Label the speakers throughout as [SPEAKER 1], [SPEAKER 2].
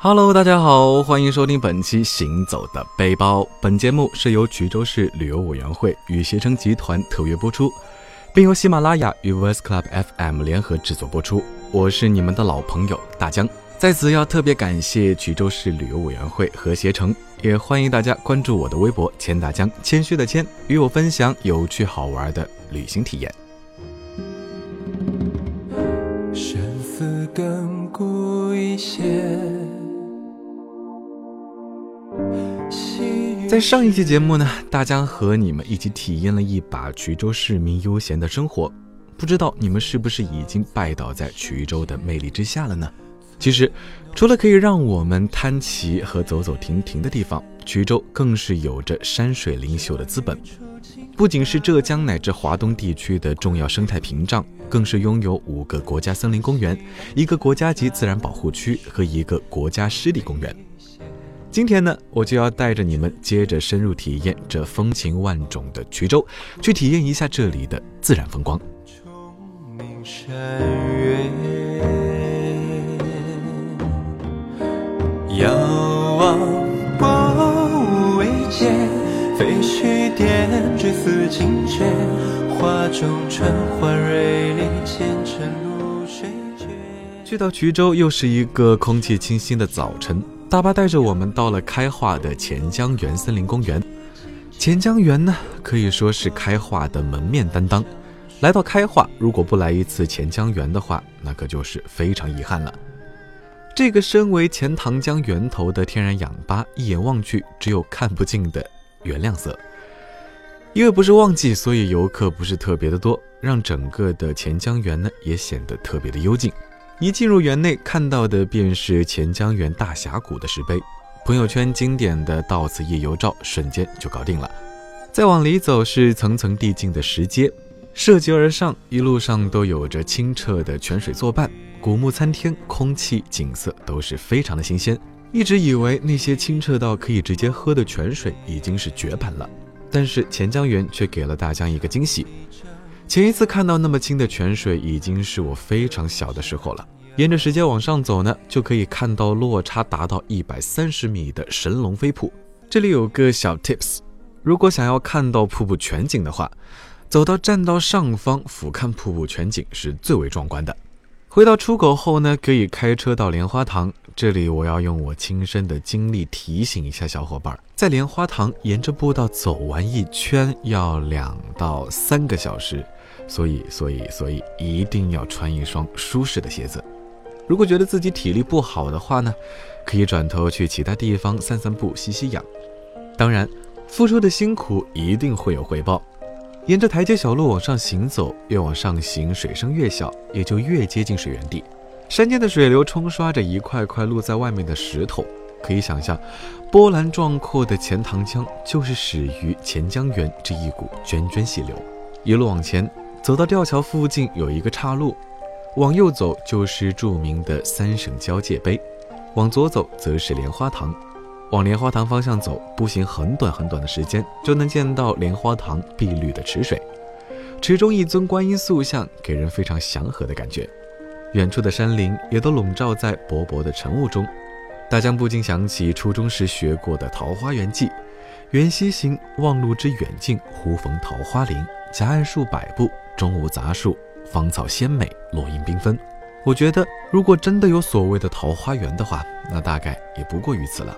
[SPEAKER 1] Hello，大家好，欢迎收听本期《行走的背包》。本节目是由衢州市旅游委员会与携程集团特约播出，并由喜马拉雅与 Voice Club FM 联合制作播出。我是你们的老朋友大江，在此要特别感谢衢州市旅游委员会和携程，也欢迎大家关注我的微博“千大江”，谦虚的谦，与我分享有趣好玩的旅行体验。
[SPEAKER 2] 生死亘古一线。
[SPEAKER 1] 在上一期节目呢，大江和你们一起体验了一把衢州市民悠闲的生活。不知道你们是不是已经拜倒在衢州的魅力之下了呢？其实，除了可以让我们摊骑和走走停停的地方，衢州更是有着山水灵秀的资本。不仅是浙江乃至华东地区的重要生态屏障，更是拥有五个国家森林公园、一个国家级自然保护区和一个国家湿地公园。今天呢，我就要带着你们接着深入体验这风情万种的衢州，去体验一下这里的自然风光。
[SPEAKER 2] 山月遥望不为见，飞絮点缀似锦阙，画中春花蕊里前尘露水绝。
[SPEAKER 1] 去到衢州，又是一个空气清新的早晨。大巴带着我们到了开化的钱江源森林公园。钱江源呢，可以说是开化的门面担当。来到开化，如果不来一次钱江源的话，那可就是非常遗憾了。这个身为钱塘江源头的天然氧吧，一眼望去只有看不尽的原亮色。因为不是旺季，所以游客不是特别的多，让整个的钱江源呢也显得特别的幽静。一进入园内，看到的便是钱江源大峡谷的石碑，朋友圈经典的到此夜游照瞬间就搞定了。再往里走是层层递进的石阶，涉级而上，一路上都有着清澈的泉水作伴，古木参天，空气景色都是非常的新鲜。一直以为那些清澈到可以直接喝的泉水已经是绝版了，但是钱江源却给了大家一个惊喜。前一次看到那么清的泉水，已经是我非常小的时候了。沿着石阶往上走呢，就可以看到落差达到一百三十米的神龙飞瀑。这里有个小 tips，如果想要看到瀑布全景的话，走到栈道上方俯瞰瀑布全景是最为壮观的。回到出口后呢，可以开车到莲花塘。这里我要用我亲身的经历提醒一下小伙伴，在莲花塘沿着步道走完一圈要两到三个小时。所以，所以，所以一定要穿一双舒适的鞋子。如果觉得自己体力不好的话呢，可以转头去其他地方散散步、吸吸氧。当然，付出的辛苦一定会有回报。沿着台阶小路往上行走，越往上行，水声越小，也就越接近水源地。山间的水流冲刷着一块块露在外面的石头，可以想象，波澜壮阔的钱塘江就是始于钱江源这一股涓涓细流。一路往前。走到吊桥附近有一个岔路，往右走就是著名的三省交界碑，往左走则是莲花塘。往莲花塘方向走，步行很短很短的时间就能见到莲花塘碧绿的池水，池中一尊观音塑像，给人非常祥和的感觉。远处的山林也都笼罩在薄薄的晨雾中，大江不禁想起初中时学过的《桃花源记》：“缘溪行，望路之远近，忽逢桃花林，夹岸数百步。”中无杂树，芳草鲜美，落英缤纷。我觉得，如果真的有所谓的桃花源的话，那大概也不过于此了。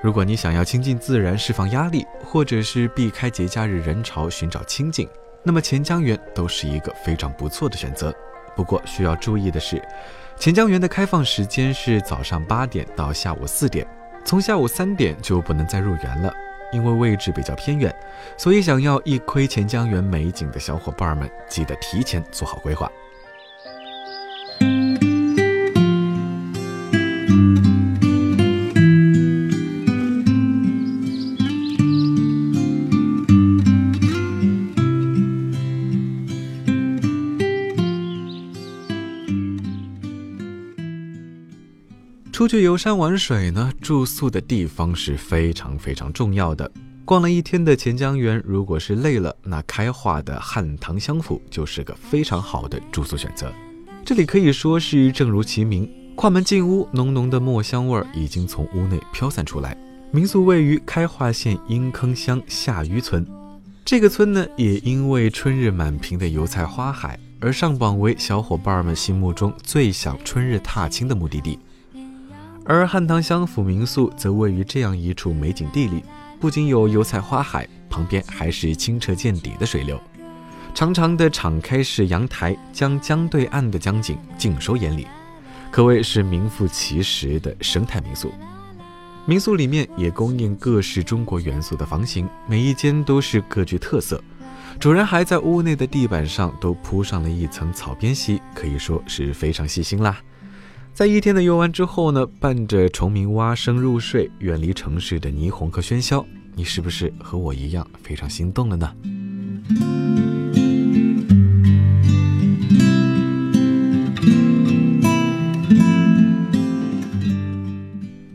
[SPEAKER 1] 如果你想要亲近自然、释放压力，或者是避开节假日人潮寻找清静，那么钱江源都是一个非常不错的选择。不过需要注意的是，钱江源的开放时间是早上八点到下午四点，从下午三点就不能再入园了。因为位置比较偏远，所以想要一窥钱江源美景的小伙伴们，记得提前做好规划。出去游山玩水呢，住宿的地方是非常非常重要的。逛了一天的钱江源，如果是累了，那开化的汉唐香府就是个非常好的住宿选择。这里可以说是正如其名，跨门进屋，浓浓的墨香味儿已经从屋内飘散出来。民宿位于开化县阴坑乡下渔村，这个村呢，也因为春日满屏的油菜花海而上榜为小伙伴们心目中最想春日踏青的目的地。而汉唐乡府民宿则位于这样一处美景地里，不仅有油菜花海，旁边还是清澈见底的水流，长长的敞开式阳台将江对岸的江景尽收眼里。可谓是名副其实的生态民宿。民宿里面也供应各式中国元素的房型，每一间都是各具特色。主人还在屋内的地板上都铺上了一层草编席，可以说是非常细心啦。在一天的游玩之后呢，伴着虫鸣蛙声入睡，远离城市的霓虹和喧嚣，你是不是和我一样非常心动了呢？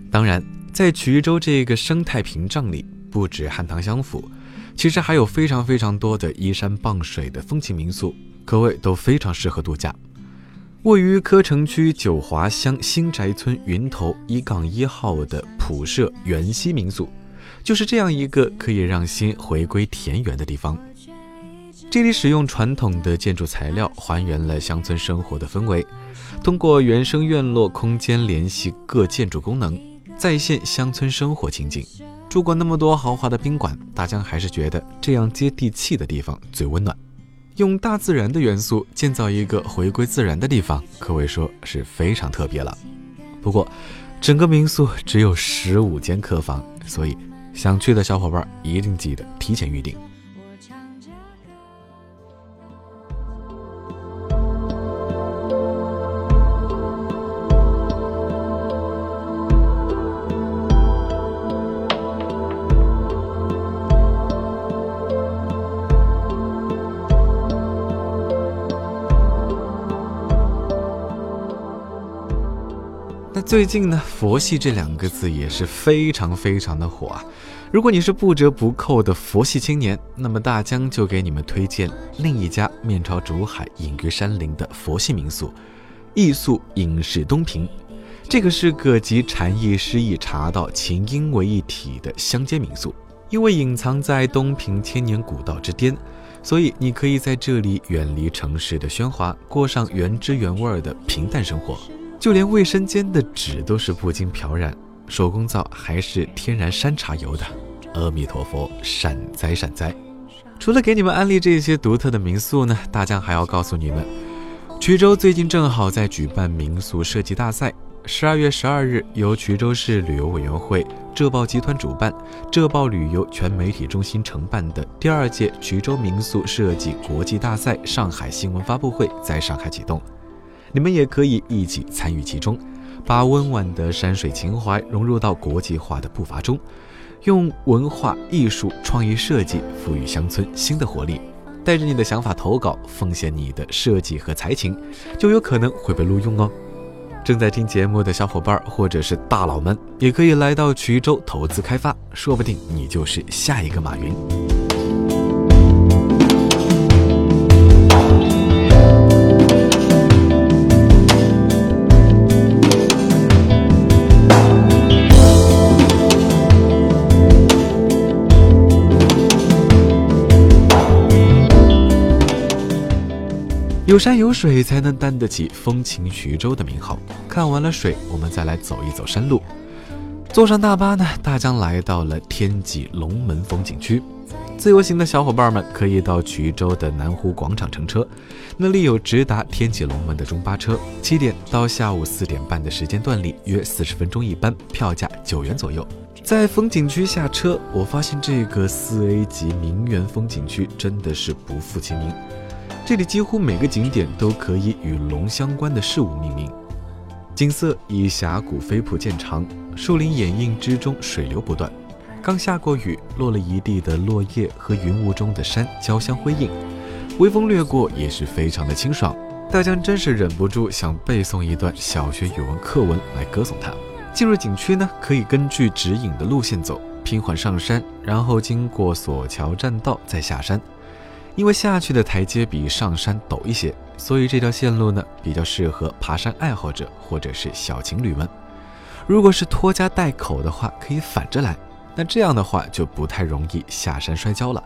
[SPEAKER 1] 当然，在衢州这个生态屏障里，不止汉唐乡府，其实还有非常非常多的依山傍水的风情民宿，可谓都非常适合度假。位于柯城区九华乡新宅村云头一杠一号的普舍园溪民宿，就是这样一个可以让心回归田园的地方。这里使用传统的建筑材料，还原了乡村生活的氛围，通过原生院落空间联系各建筑功能。再现乡村生活情景。住过那么多豪华的宾馆，大江还是觉得这样接地气的地方最温暖。用大自然的元素建造一个回归自然的地方，可谓说是非常特别了。不过，整个民宿只有十五间客房，所以想去的小伙伴一定记得提前预定。最近呢，佛系这两个字也是非常非常的火啊！如果你是不折不扣的佛系青年，那么大江就给你们推荐另一家面朝竹海、隐于山林的佛系民宿——艺宿隐士东平。这个是个集禅意、诗意、茶道、琴音为一体的乡间民宿。因为隐藏在东平千年古道之巅，所以你可以在这里远离城市的喧哗，过上原汁原味的平淡生活。就连卫生间的纸都是不经漂染，手工皂还是天然山茶油的。阿弥陀佛，善哉善哉！除了给你们安利这些独特的民宿呢，大江还要告诉你们，衢州最近正好在举办民宿设计大赛。十二月十二日，由衢州市旅游委员会、浙报集团主办，浙报旅游全媒体中心承办的第二届衢州民宿设计国际大赛上海新闻发布会在上海启动。你们也可以一起参与其中，把温婉的山水情怀融入到国际化的步伐中，用文化艺术创意设计赋予乡村新的活力。带着你的想法投稿，奉献你的设计和才情，就有可能会被录用哦。正在听节目的小伙伴或者是大佬们，也可以来到衢州投资开发，说不定你就是下一个马云。有山有水，才能担得起风情徐州的名号。看完了水，我们再来走一走山路。坐上大巴呢，大江来到了天脊龙门风景区。自由行的小伙伴们可以到衢州的南湖广场乘车，那里有直达天脊龙门的中巴车，七点到下午四点半的时间段里，约四十分钟一班，票价九元左右。在风景区下车，我发现这个四 A 级名园风景区真的是不负其名。这里几乎每个景点都可以与龙相关的事物命名，景色以峡谷飞瀑见长，树林掩映之中，水流不断。刚下过雨，落了一地的落叶和云雾中的山交相辉映，微风掠过也是非常的清爽。大江真是忍不住想背诵一段小学语文课文来歌颂它。进入景区呢，可以根据指引的路线走，平缓上山，然后经过索桥栈道再下山。因为下去的台阶比上山陡一些，所以这条线路呢比较适合爬山爱好者或者是小情侣们。如果是拖家带口的话，可以反着来，那这样的话就不太容易下山摔跤了。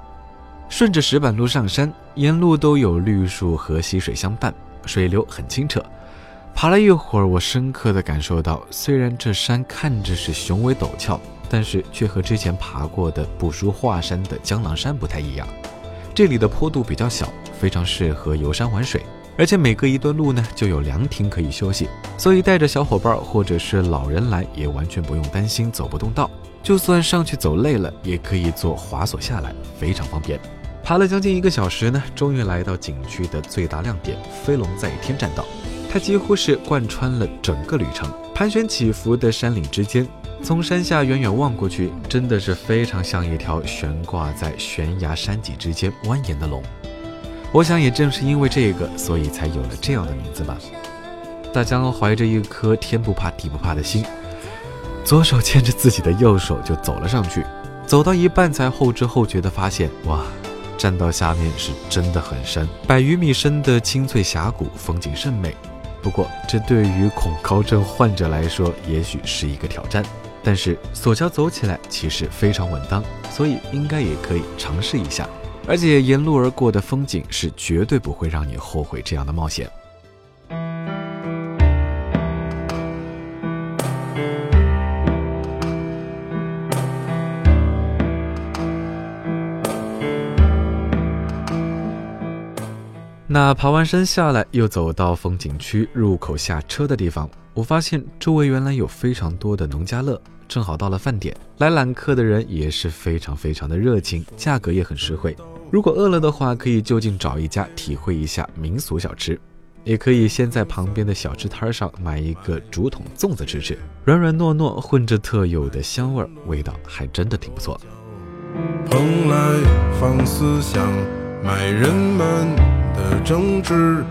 [SPEAKER 1] 顺着石板路上山，沿路都有绿树和溪水相伴，水流很清澈。爬了一会儿，我深刻地感受到，虽然这山看着是雄伟陡峭，但是却和之前爬过的不输华山的江郎山不太一样。这里的坡度比较小，非常适合游山玩水，而且每隔一段路呢就有凉亭可以休息，所以带着小伙伴或者是老人来也完全不用担心走不动道。就算上去走累了，也可以坐滑索下来，非常方便。爬了将近一个小时呢，终于来到景区的最大亮点——飞龙在天栈道。它几乎是贯穿了整个旅程，盘旋起伏的山岭之间。从山下远远望过去，真的是非常像一条悬挂在悬崖山脊之间蜿蜒的龙。我想，也正是因为这个，所以才有了这样的名字吧。大江怀着一颗天不怕地不怕的心，左手牵着自己的右手就走了上去。走到一半，才后知后觉地发现，哇，栈道下面是真的很深，百余米深的青翠峡谷，风景甚美。不过，这对于恐高症患者来说，也许是一个挑战。但是索桥走起来其实非常稳当，所以应该也可以尝试一下。而且沿路而过的风景是绝对不会让你后悔这样的冒险。那爬完山下来，又走到风景区入口下车的地方，我发现周围原来有非常多的农家乐。正好到了饭点，来揽客的人也是非常非常的热情，价格也很实惠。如果饿了的话，可以就近找一家体会一下民俗小吃，也可以先在旁边的小吃摊上买一个竹筒粽子吃吃，软软糯糯，混着特有的香味，味道还真的挺不错。蓬莱放思想，买人们的争执，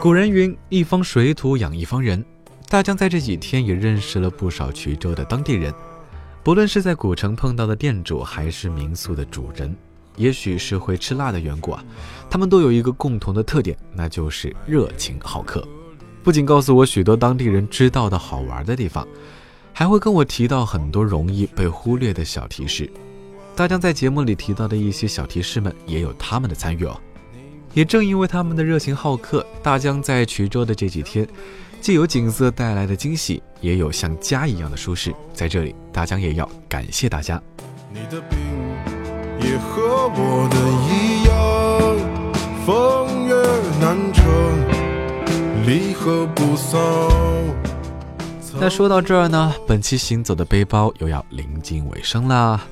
[SPEAKER 1] 古人云：一方水土养一方人。大江在这几天也认识了不少衢州的当地人，不论是在古城碰到的店主，还是民宿的主人，也许是会吃辣的缘故啊，他们都有一个共同的特点，那就是热情好客。不仅告诉我许多当地人知道的好玩的地方，还会跟我提到很多容易被忽略的小提示。大江在节目里提到的一些小提示们，也有他们的参与哦。也正因为他们的热情好客，大江在衢州的这几天。既有景色带来的惊喜，也有像家一样的舒适。在这里，大江也要感谢大家。你的病也和我的一样，风月难测，离合不散。那说到这儿呢，本期行走的背包又要临近尾声啦。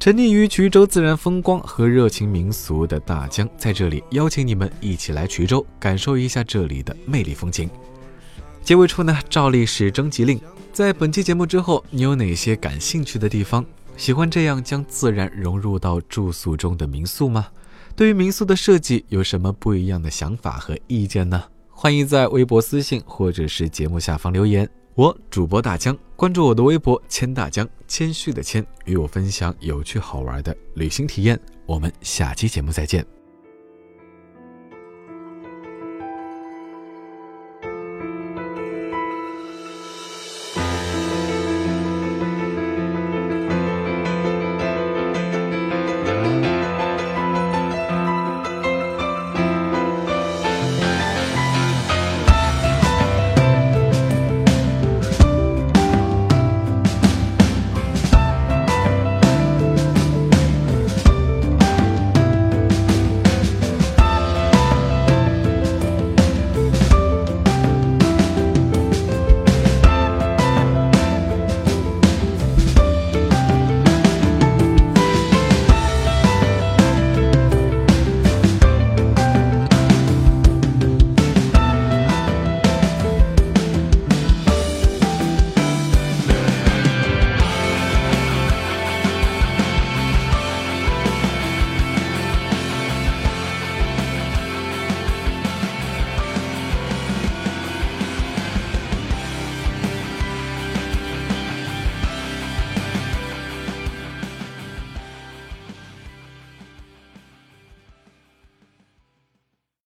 [SPEAKER 1] 沉溺于衢州自然风光和热情民俗的大江，在这里邀请你们一起来衢州，感受一下这里的魅力风情。结尾处呢，照例是征集令。在本期节目之后，你有哪些感兴趣的地方？喜欢这样将自然融入到住宿中的民宿吗？对于民宿的设计有什么不一样的想法和意见呢？欢迎在微博私信或者是节目下方留言。我主播大江，关注我的微博谦大江，谦虚的谦，与我分享有趣好玩的旅行体验。我们下期节目再见。